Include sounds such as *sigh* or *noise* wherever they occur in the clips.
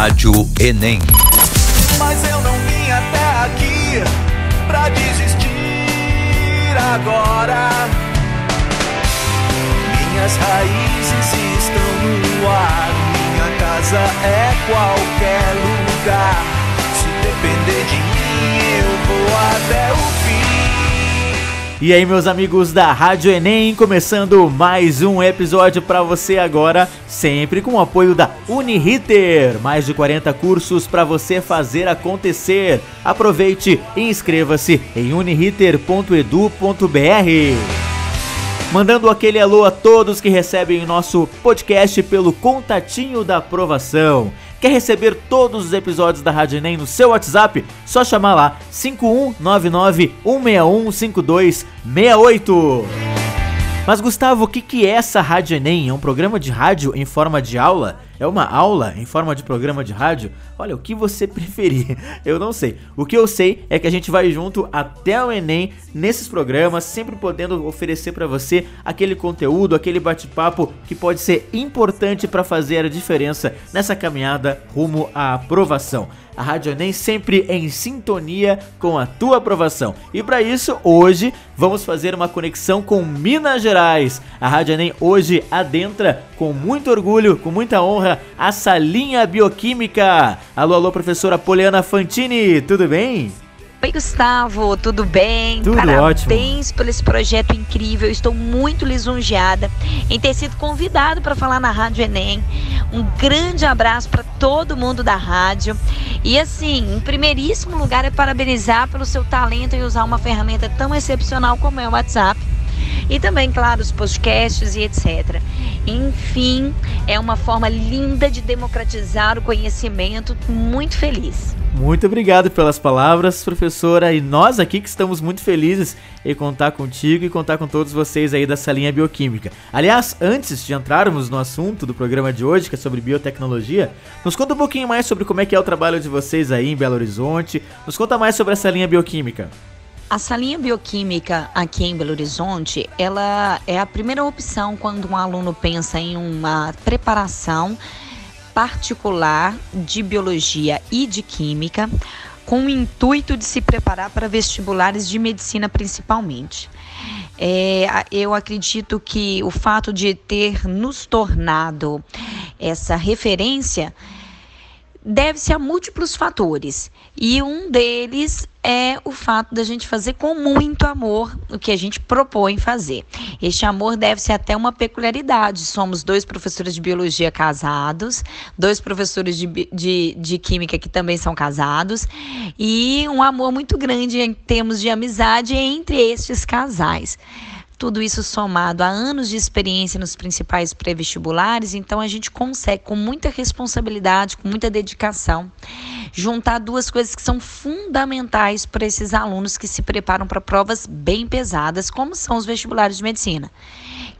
Rádio Enem. Mas eu não vim até aqui pra desistir agora. Minhas raízes estão no ar. Minha casa é qualquer lugar. Se depender de mim, eu vou até o fim. E aí, meus amigos da Rádio Enem, começando mais um episódio para você agora, sempre com o apoio da Uniriter. Mais de 40 cursos para você fazer acontecer. Aproveite e inscreva-se em uniriter.edu.br. Mandando aquele alô a todos que recebem o nosso podcast pelo contatinho da aprovação. Quer receber todos os episódios da Rádio Enem no seu WhatsApp? Só chamar lá 5199 161 5268. Mas Gustavo, o que, que é essa Rádio Enem? É um programa de rádio em forma de aula? É uma aula em forma de programa de rádio? Olha, o que você *laughs* preferir, eu não sei. O que eu sei é que a gente vai junto até o Enem nesses programas, sempre podendo oferecer para você aquele conteúdo, aquele bate-papo que pode ser importante para fazer a diferença nessa caminhada rumo à aprovação a Rádio Enem sempre em sintonia com a tua aprovação. E para isso, hoje vamos fazer uma conexão com Minas Gerais. A Rádio Enem hoje adentra com muito orgulho, com muita honra, a salinha bioquímica. Alô, alô, professora Poliana Fantini, tudo bem? Oi, Gustavo, tudo bem? Tudo Parabéns ótimo. por esse projeto incrível. Estou muito lisonjeada em ter sido convidado para falar na Rádio Enem. Um grande abraço para todo mundo da rádio. E assim, em primeiríssimo lugar é parabenizar pelo seu talento em usar uma ferramenta tão excepcional como é o WhatsApp. E também, claro, os podcasts e etc. Enfim, é uma forma linda de democratizar o conhecimento. Muito feliz. Muito obrigado pelas palavras, professora. E nós aqui que estamos muito felizes em contar contigo e contar com todos vocês aí da salinha bioquímica. Aliás, antes de entrarmos no assunto do programa de hoje, que é sobre biotecnologia, nos conta um pouquinho mais sobre como é que é o trabalho de vocês aí em Belo Horizonte. Nos conta mais sobre essa linha bioquímica. A salinha bioquímica aqui em Belo Horizonte, ela é a primeira opção quando um aluno pensa em uma preparação particular de biologia e de química, com o intuito de se preparar para vestibulares de medicina principalmente. É, eu acredito que o fato de ter nos tornado essa referência deve-se a múltiplos fatores. E um deles é o fato da gente fazer com muito amor o que a gente propõe fazer. Este amor deve-se até uma peculiaridade. Somos dois professores de biologia casados, dois professores de, de, de química que também são casados, e um amor muito grande em termos de amizade entre estes casais. Tudo isso somado a anos de experiência nos principais pré-vestibulares, então a gente consegue, com muita responsabilidade, com muita dedicação, juntar duas coisas que são fundamentais para esses alunos que se preparam para provas bem pesadas, como são os vestibulares de medicina,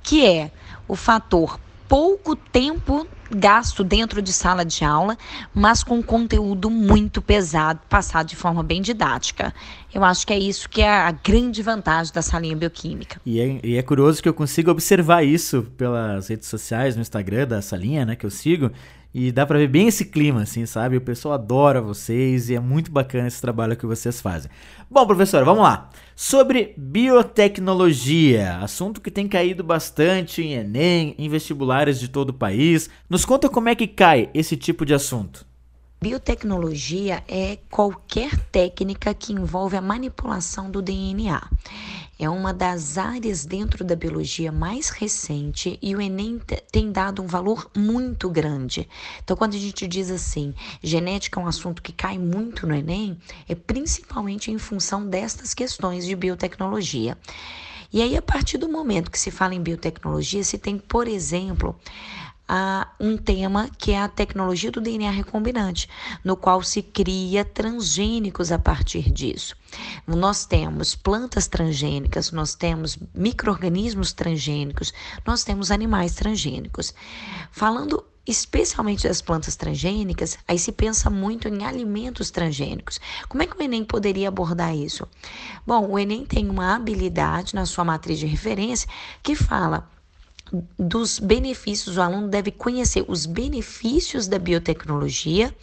que é o fator pouco tempo gasto dentro de sala de aula, mas com conteúdo muito pesado, passado de forma bem didática. Eu acho que é isso que é a grande vantagem da salinha bioquímica. E é, e é curioso que eu consigo observar isso pelas redes sociais, no Instagram da salinha, né, que eu sigo, e dá pra ver bem esse clima, assim, sabe? O pessoal adora vocês e é muito bacana esse trabalho que vocês fazem. Bom, professor, vamos lá. Sobre biotecnologia, assunto que tem caído bastante em Enem, em vestibulares de todo o país. Nos conta como é que cai esse tipo de assunto. Biotecnologia é qualquer técnica que envolve a manipulação do DNA. É uma das áreas dentro da biologia mais recente e o Enem tem dado um valor muito grande. Então, quando a gente diz assim, genética é um assunto que cai muito no Enem, é principalmente em função destas questões de biotecnologia. E aí, a partir do momento que se fala em biotecnologia, se tem, por exemplo, a um tema que é a tecnologia do DNA recombinante, no qual se cria transgênicos a partir disso. Nós temos plantas transgênicas, nós temos micro-organismos transgênicos, nós temos animais transgênicos. Falando especialmente das plantas transgênicas, aí se pensa muito em alimentos transgênicos. Como é que o Enem poderia abordar isso? Bom, o Enem tem uma habilidade na sua matriz de referência que fala dos benefícios, o aluno deve conhecer os benefícios da biotecnologia,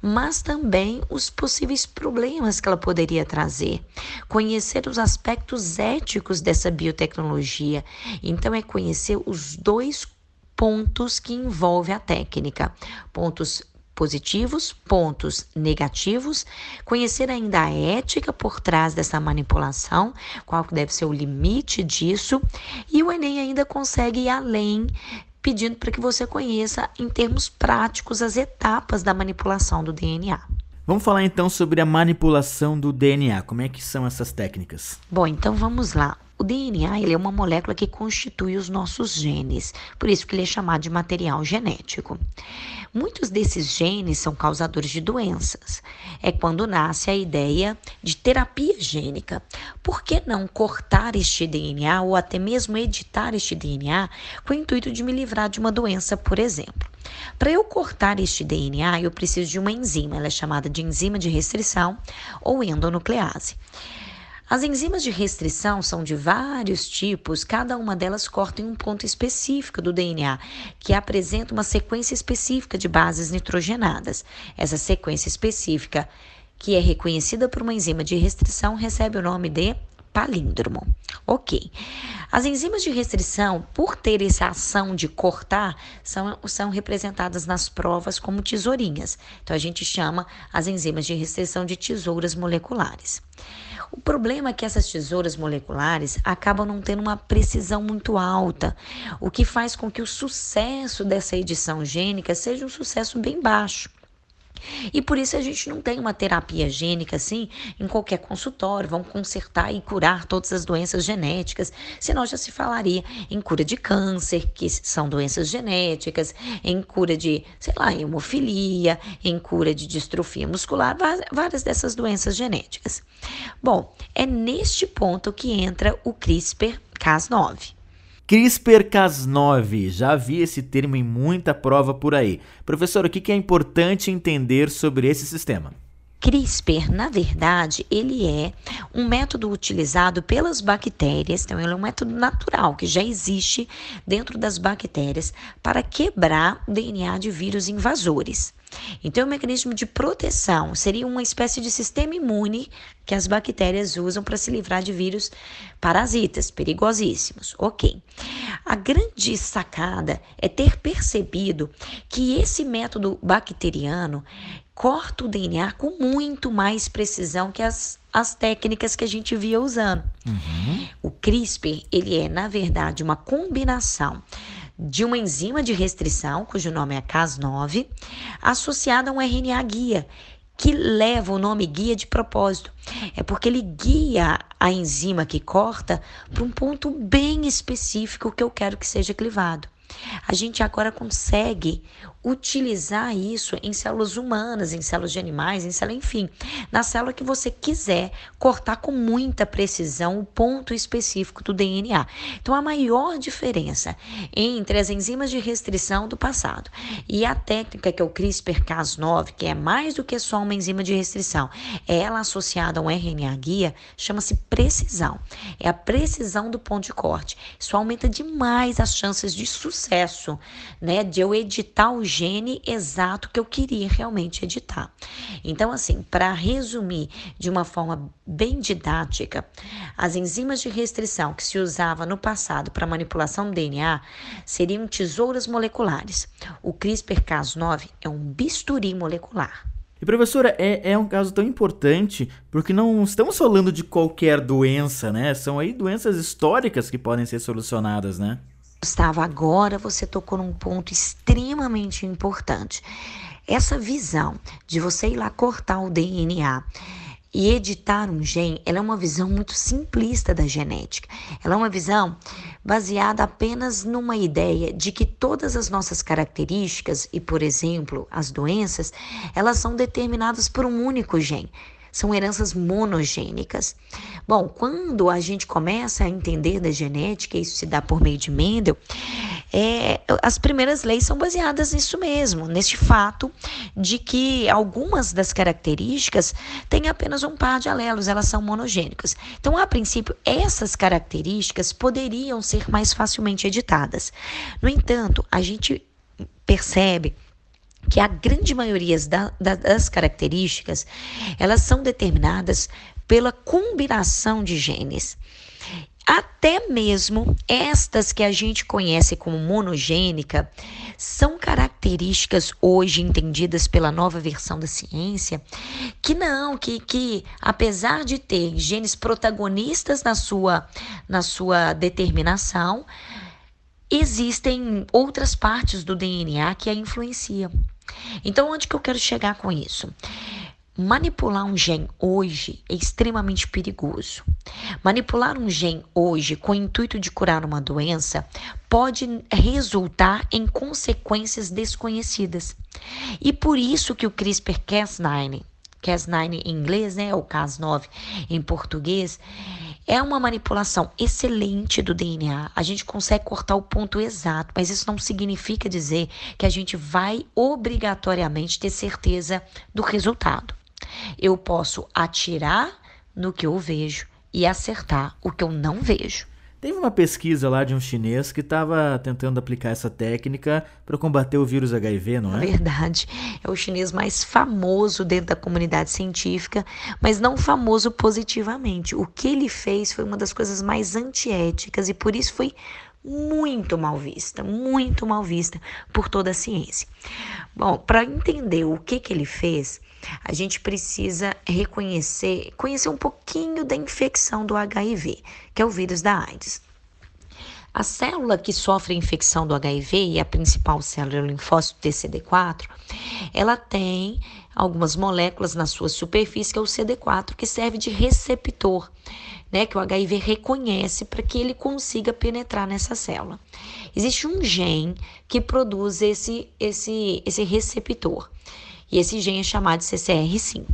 mas também os possíveis problemas que ela poderia trazer. Conhecer os aspectos éticos dessa biotecnologia. Então, é conhecer os dois pontos que envolve a técnica, pontos positivos, pontos negativos, conhecer ainda a ética por trás dessa manipulação, qual deve ser o limite disso, e o Enem ainda consegue ir além pedindo para que você conheça em termos práticos as etapas da manipulação do DNA. Vamos falar então sobre a manipulação do DNA. Como é que são essas técnicas? Bom, então vamos lá. O DNA ele é uma molécula que constitui os nossos genes, por isso que ele é chamado de material genético. Muitos desses genes são causadores de doenças. É quando nasce a ideia de terapia gênica. Por que não cortar este DNA ou até mesmo editar este DNA com o intuito de me livrar de uma doença, por exemplo? Para eu cortar este DNA, eu preciso de uma enzima, ela é chamada de enzima de restrição ou endonuclease. As enzimas de restrição são de vários tipos, cada uma delas corta em um ponto específico do DNA, que apresenta uma sequência específica de bases nitrogenadas. Essa sequência específica, que é reconhecida por uma enzima de restrição, recebe o nome de palíndromo. Ok. As enzimas de restrição, por ter essa ação de cortar, são, são representadas nas provas como tesourinhas. Então, a gente chama as enzimas de restrição de tesouras moleculares. O problema é que essas tesouras moleculares acabam não tendo uma precisão muito alta, o que faz com que o sucesso dessa edição gênica seja um sucesso bem baixo. E por isso a gente não tem uma terapia gênica assim em qualquer consultório, vão consertar e curar todas as doenças genéticas, senão já se falaria em cura de câncer, que são doenças genéticas, em cura de, sei lá, hemofilia, em cura de distrofia muscular, várias dessas doenças genéticas. Bom, é neste ponto que entra o CRISPR-Cas9. CRISPR-Cas9, já vi esse termo em muita prova por aí. Professor, o que é importante entender sobre esse sistema? CRISPR, na verdade, ele é um método utilizado pelas bactérias, então ele é um método natural que já existe dentro das bactérias para quebrar o DNA de vírus invasores. Então, o mecanismo de proteção seria uma espécie de sistema imune que as bactérias usam para se livrar de vírus parasitas perigosíssimos. Ok. A grande sacada é ter percebido que esse método bacteriano corta o DNA com muito mais precisão que as, as técnicas que a gente via usando. Uhum. O CRISPR, ele é, na verdade, uma combinação de uma enzima de restrição, cujo nome é Cas9, associada a um RNA guia, que leva o nome guia de propósito. É porque ele guia a enzima que corta para um ponto bem específico que eu quero que seja clivado. A gente agora consegue utilizar isso em células humanas, em células de animais, em célula, enfim, na célula que você quiser cortar com muita precisão o ponto específico do DNA. Então, a maior diferença entre as enzimas de restrição do passado e a técnica que é o CRISPR-Cas9, que é mais do que só uma enzima de restrição, é ela associada a um RNA guia, chama-se precisão. É a precisão do ponto de corte. Isso aumenta demais as chances de sucesso, né, de eu editar o gene exato que eu queria realmente editar. Então, assim, para resumir de uma forma bem didática, as enzimas de restrição que se usava no passado para manipulação do DNA seriam tesouras moleculares. O CRISPR-Cas9 é um bisturi molecular. E professora, é, é um caso tão importante porque não estamos falando de qualquer doença, né? São aí doenças históricas que podem ser solucionadas, né? Gustavo, agora você tocou num ponto extremamente importante. Essa visão de você ir lá cortar o DNA e editar um gene, ela é uma visão muito simplista da genética. Ela é uma visão baseada apenas numa ideia de que todas as nossas características e, por exemplo, as doenças, elas são determinadas por um único gene são heranças monogênicas. Bom, quando a gente começa a entender da genética, isso se dá por meio de Mendel, é, as primeiras leis são baseadas nisso mesmo, neste fato de que algumas das características têm apenas um par de alelos, elas são monogênicas. Então, a princípio, essas características poderiam ser mais facilmente editadas. No entanto, a gente percebe que a grande maioria da, da, das características elas são determinadas pela combinação de genes. Até mesmo estas que a gente conhece como monogênica são características hoje entendidas pela nova versão da ciência que não, que, que apesar de ter genes protagonistas na sua, na sua determinação, existem outras partes do DNA que a influenciam. Então, onde que eu quero chegar com isso? Manipular um gene hoje é extremamente perigoso. Manipular um gene hoje com o intuito de curar uma doença pode resultar em consequências desconhecidas. E por isso que o CRISPR-Cas9, Cas9 em inglês, né, ou Cas9 em português, é uma manipulação excelente do DNA. A gente consegue cortar o ponto exato, mas isso não significa dizer que a gente vai obrigatoriamente ter certeza do resultado. Eu posso atirar no que eu vejo e acertar o que eu não vejo. Teve uma pesquisa lá de um chinês que estava tentando aplicar essa técnica para combater o vírus HIV, não é? Verdade. É o chinês mais famoso dentro da comunidade científica, mas não famoso positivamente. O que ele fez foi uma das coisas mais antiéticas e por isso foi muito mal vista, muito mal vista por toda a ciência. Bom, para entender o que, que ele fez, a gente precisa reconhecer, conhecer um pouquinho da infecção do HIV, que é o vírus da AIDS. A célula que sofre a infecção do HIV e a principal célula, o linfócito TCD4, ela tem algumas moléculas na sua superfície, que é o CD4, que serve de receptor, né, que o HIV reconhece para que ele consiga penetrar nessa célula. Existe um gene que produz esse, esse, esse receptor. E esse gene é chamado de CCR5.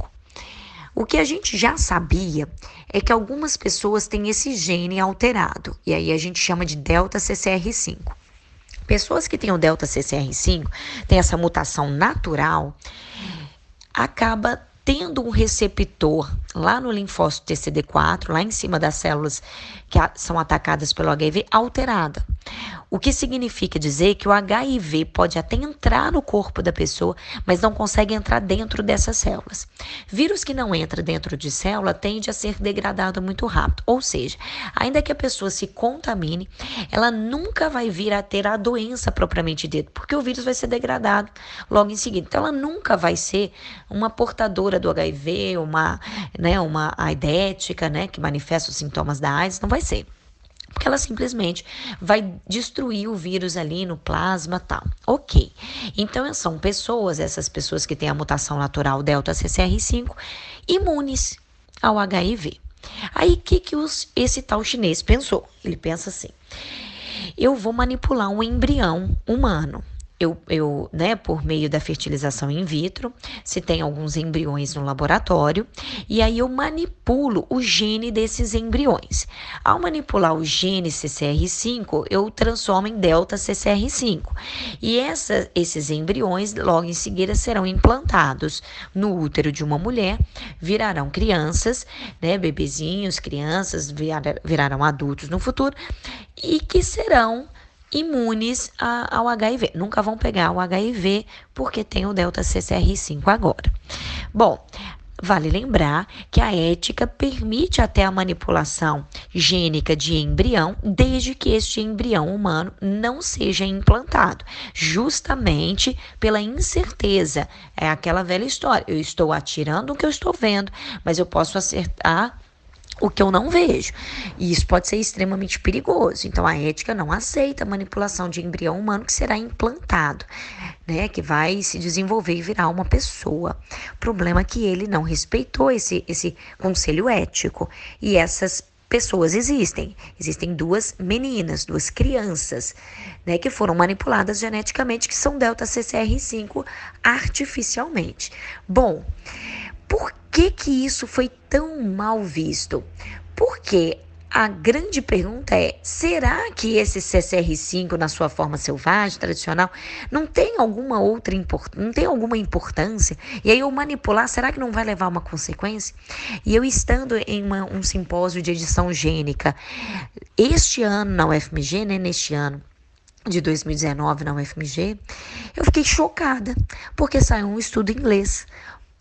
O que a gente já sabia é que algumas pessoas têm esse gene alterado, e aí a gente chama de delta CCR5. Pessoas que têm o delta CCR5, têm essa mutação natural, acaba tendo um receptor lá no linfócito TCD4, lá em cima das células que são atacadas pelo HIV, alterada. O que significa dizer que o HIV pode até entrar no corpo da pessoa, mas não consegue entrar dentro dessas células. Vírus que não entra dentro de célula tende a ser degradado muito rápido, ou seja, ainda que a pessoa se contamine, ela nunca vai vir a ter a doença propriamente dita, porque o vírus vai ser degradado logo em seguida. Então ela nunca vai ser uma portadora do HIV, uma, né, uma aidética, né, que manifesta os sintomas da AIDS, não vai ser porque ela simplesmente vai destruir o vírus ali no plasma tal. Ok. Então são pessoas, essas pessoas que têm a mutação natural delta CCR5, imunes ao HIV. Aí o que, que os, esse tal chinês pensou? Ele pensa assim: eu vou manipular um embrião humano eu, eu, né, por meio da fertilização in vitro, se tem alguns embriões no laboratório, e aí eu manipulo o gene desses embriões. Ao manipular o gene CCR5, eu transformo em delta CCR5. E essa, esses embriões, logo em seguida, serão implantados no útero de uma mulher, virarão crianças, né, bebezinhos, crianças, virarão adultos no futuro, e que serão imunes a, ao HIV. Nunca vão pegar o HIV porque tem o delta CCR5 agora. Bom, Vale lembrar que a ética permite até a manipulação gênica de embrião, desde que este embrião humano não seja implantado, justamente pela incerteza. É aquela velha história. Eu estou atirando o que eu estou vendo, mas eu posso acertar o que eu não vejo. E isso pode ser extremamente perigoso. Então, a ética não aceita a manipulação de embrião humano que será implantado, né? Que vai se desenvolver e virar uma pessoa. Problema que ele não respeitou esse, esse conselho ético. E essas pessoas existem. Existem duas meninas, duas crianças, né, que foram manipuladas geneticamente, que são delta CCR5 artificialmente. Bom, por que que isso foi tão mal visto? Porque a grande pergunta é: será que esse CCR5 na sua forma selvagem, tradicional, não tem alguma outra não tem alguma importância? E aí eu manipular, será que não vai levar uma consequência? E eu estando em uma, um simpósio de edição gênica este ano na UFMG, né, neste ano, de 2019 na UFMG, eu fiquei chocada, porque saiu um estudo em inglês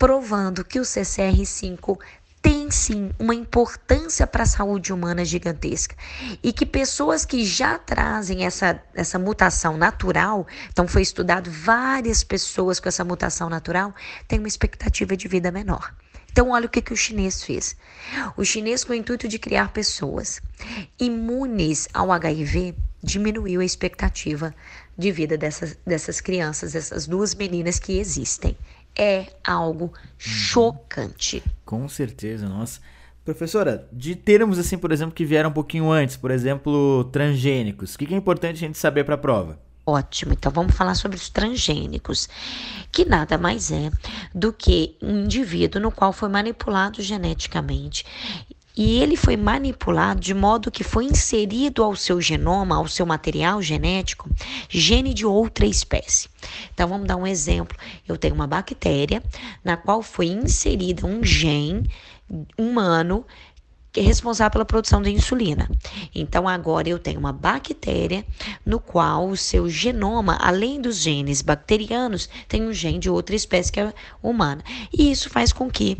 provando que o CCR5 tem sim uma importância para a saúde humana gigantesca e que pessoas que já trazem essa, essa mutação natural, então foi estudado várias pessoas com essa mutação natural, têm uma expectativa de vida menor. Então, olha o que, que o chinês fez. O chinês, com o intuito de criar pessoas imunes ao HIV, diminuiu a expectativa de vida dessas, dessas crianças, dessas duas meninas que existem é algo chocante. Com certeza, nossa. Professora, de termos assim, por exemplo, que vieram um pouquinho antes, por exemplo, transgênicos, o que é importante a gente saber para a prova? Ótimo, então vamos falar sobre os transgênicos, que nada mais é do que um indivíduo no qual foi manipulado geneticamente e ele foi manipulado de modo que foi inserido ao seu genoma, ao seu material genético, gene de outra espécie. Então vamos dar um exemplo. Eu tenho uma bactéria na qual foi inserida um gene humano que é responsável pela produção da insulina. Então agora eu tenho uma bactéria no qual o seu genoma, além dos genes bacterianos, tem um gene de outra espécie que é humana. E isso faz com que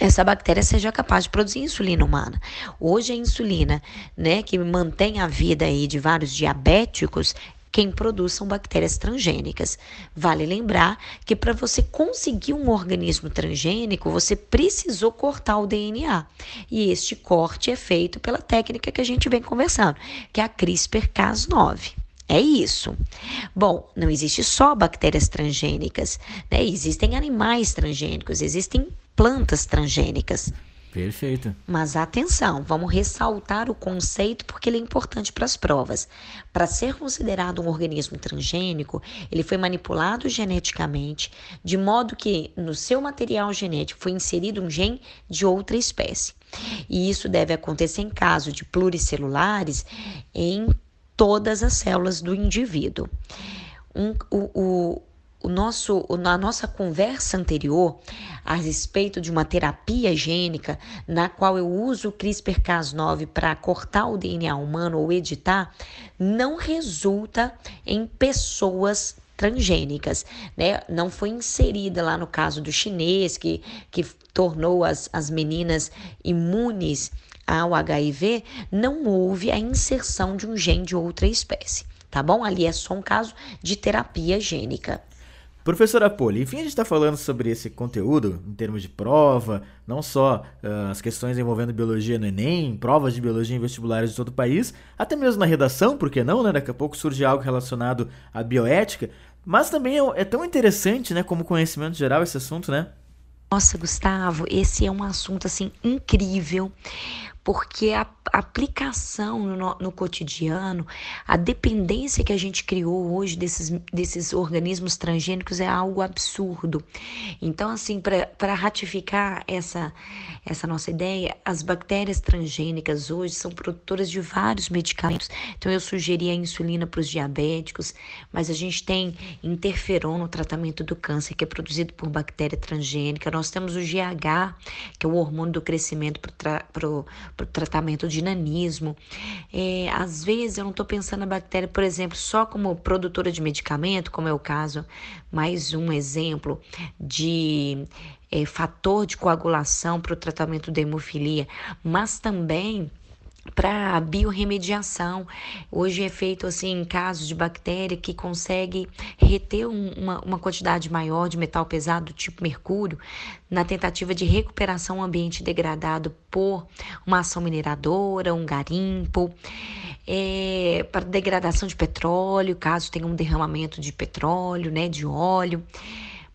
essa bactéria seja capaz de produzir insulina humana. Hoje a insulina, né, que mantém a vida aí de vários diabéticos, quem produz são bactérias transgênicas. Vale lembrar que para você conseguir um organismo transgênico, você precisou cortar o DNA. E este corte é feito pela técnica que a gente vem conversando, que é a CRISPR-Cas9. É isso. Bom, não existe só bactérias transgênicas, né? Existem animais transgênicos, existem plantas transgênicas. Perfeito. Mas atenção, vamos ressaltar o conceito porque ele é importante para as provas. Para ser considerado um organismo transgênico, ele foi manipulado geneticamente, de modo que no seu material genético foi inserido um gene de outra espécie. E isso deve acontecer em caso de pluricelulares em todas as células do indivíduo. Um, o, o, o nosso, a nossa conversa anterior a respeito de uma terapia gênica, na qual eu uso o CRISPR-Cas9 para cortar o DNA humano ou editar, não resulta em pessoas transgênicas, né? Não foi inserida lá no caso do chinês, que, que tornou as, as meninas imunes ao HIV, não houve a inserção de um gene de outra espécie, tá bom? Ali é só um caso de terapia gênica. Professora Poli, enfim, a gente está falando sobre esse conteúdo em termos de prova, não só uh, as questões envolvendo biologia no Enem, provas de biologia em vestibulares de todo o país, até mesmo na redação, por que não, né? Daqui a pouco surge algo relacionado à bioética, mas também é, é tão interessante, né, como conhecimento geral esse assunto, né? Nossa, Gustavo, esse é um assunto assim incrível, porque a aplicação no, no, cotidiano, a dependência que a gente criou hoje desses, desses organismos transgênicos é algo absurdo. Então, assim, para ratificar essa, essa nossa ideia, as bactérias transgênicas hoje são produtoras de vários medicamentos. Então, eu sugeri a insulina para os diabéticos, mas a gente tem interferon no tratamento do câncer, que é produzido por bactéria transgênica. Nós temos o GH, que é o hormônio do crescimento para para tratamento de nanismo. É, às vezes eu não estou pensando na bactéria, por exemplo, só como produtora de medicamento, como é o caso, mais um exemplo de é, fator de coagulação para o tratamento da hemofilia, mas também para biorremediação. Hoje é feito assim em casos de bactéria que consegue reter um, uma, uma quantidade maior de metal pesado, tipo mercúrio, na tentativa de recuperação ambiente degradado por uma ação mineradora, um garimpo. É, para degradação de petróleo, caso tenha um derramamento de petróleo, né, de óleo.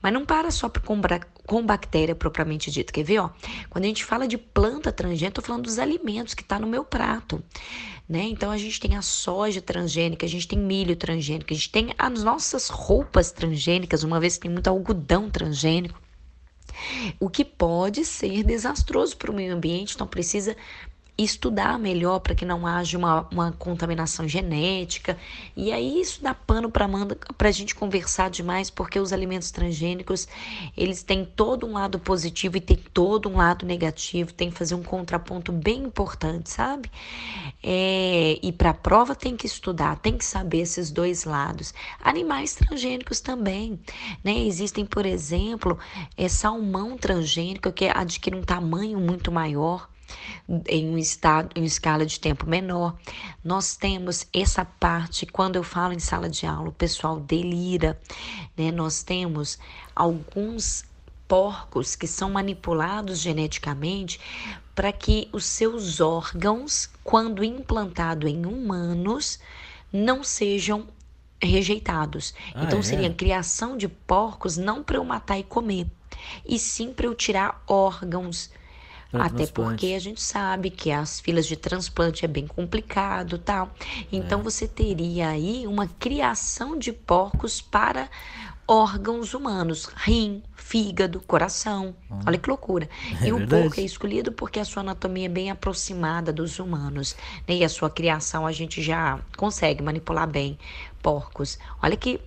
Mas não para só com, bactéria propriamente dita. Quer ver? Ó? Quando a gente fala de planta transgênica, estou falando dos alimentos que está no meu prato. Né? Então a gente tem a soja transgênica, a gente tem milho transgênico, a gente tem as nossas roupas transgênicas, uma vez que tem muito algodão transgênico. O que pode ser desastroso para o meio ambiente, então precisa estudar melhor para que não haja uma, uma contaminação genética. E aí isso dá pano para a gente conversar demais, porque os alimentos transgênicos, eles têm todo um lado positivo e tem todo um lado negativo, tem que fazer um contraponto bem importante, sabe? É, e para a prova tem que estudar, tem que saber esses dois lados. Animais transgênicos também, né? Existem, por exemplo, é, salmão transgênico que adquire um tamanho muito maior em um estado, em uma escala de tempo menor. Nós temos essa parte, quando eu falo em sala de aula, o pessoal delira, né? Nós temos alguns porcos que são manipulados geneticamente para que os seus órgãos, quando implantado em humanos, não sejam rejeitados. Ah, então é? seria criação de porcos não para eu matar e comer, e sim para eu tirar órgãos até porque a gente sabe que as filas de transplante é bem complicado, tal. Então é. você teria aí uma criação de porcos para órgãos humanos, rim, fígado, coração. Hum. Olha que loucura. É e o verdade. porco é escolhido porque a sua anatomia é bem aproximada dos humanos. Né? E a sua criação a gente já consegue manipular bem porcos. Olha que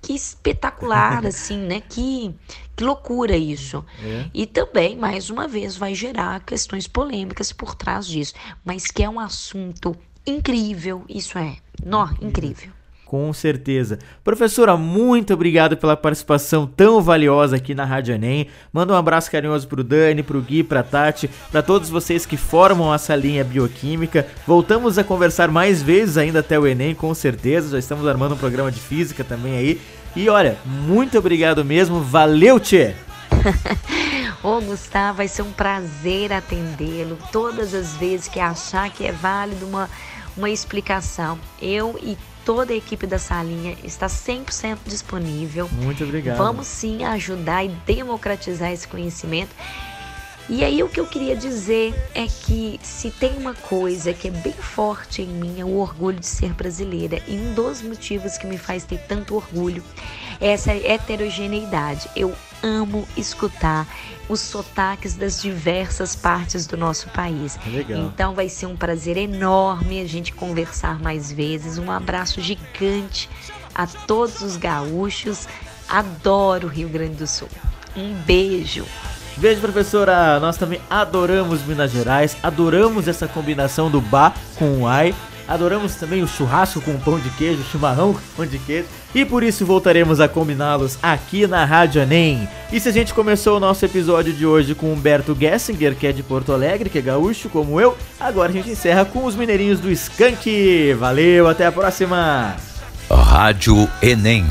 que espetacular, *laughs* assim, né? Que, que loucura isso. É. E também, mais uma vez, vai gerar questões polêmicas por trás disso. Mas que é um assunto incrível, isso é. Nó, incrível. Com certeza. Professora, muito obrigado pela participação tão valiosa aqui na Rádio Enem. Manda um abraço carinhoso pro Dani, pro Gui, pra Tati, para todos vocês que formam essa linha bioquímica. Voltamos a conversar mais vezes ainda até o Enem, com certeza. Já estamos armando um programa de física também aí. E olha, muito obrigado mesmo. Valeu, Tchê! *laughs* Ô Gustavo, vai ser um prazer atendê-lo todas as vezes que achar que é válido uma, uma explicação. Eu e toda a equipe da salinha está 100% disponível. Muito obrigado. Vamos sim ajudar e democratizar esse conhecimento. E aí o que eu queria dizer é que se tem uma coisa que é bem forte em mim é o orgulho de ser brasileira. E um dos motivos que me faz ter tanto orgulho é essa heterogeneidade. Eu amo escutar os sotaques das diversas partes do nosso país. Legal. Então vai ser um prazer enorme a gente conversar mais vezes. Um abraço gigante a todos os gaúchos. Adoro o Rio Grande do Sul. Um beijo. Beijo, professora. Nós também adoramos Minas Gerais, adoramos essa combinação do bar com o ai. Adoramos também o churrasco com pão de queijo, chimarrão com pão de queijo. E por isso voltaremos a combiná-los aqui na Rádio Enem. E se a gente começou o nosso episódio de hoje com Humberto Gessinger, que é de Porto Alegre, que é gaúcho como eu, agora a gente encerra com os mineirinhos do Skank. Valeu, até a próxima! Rádio Enem.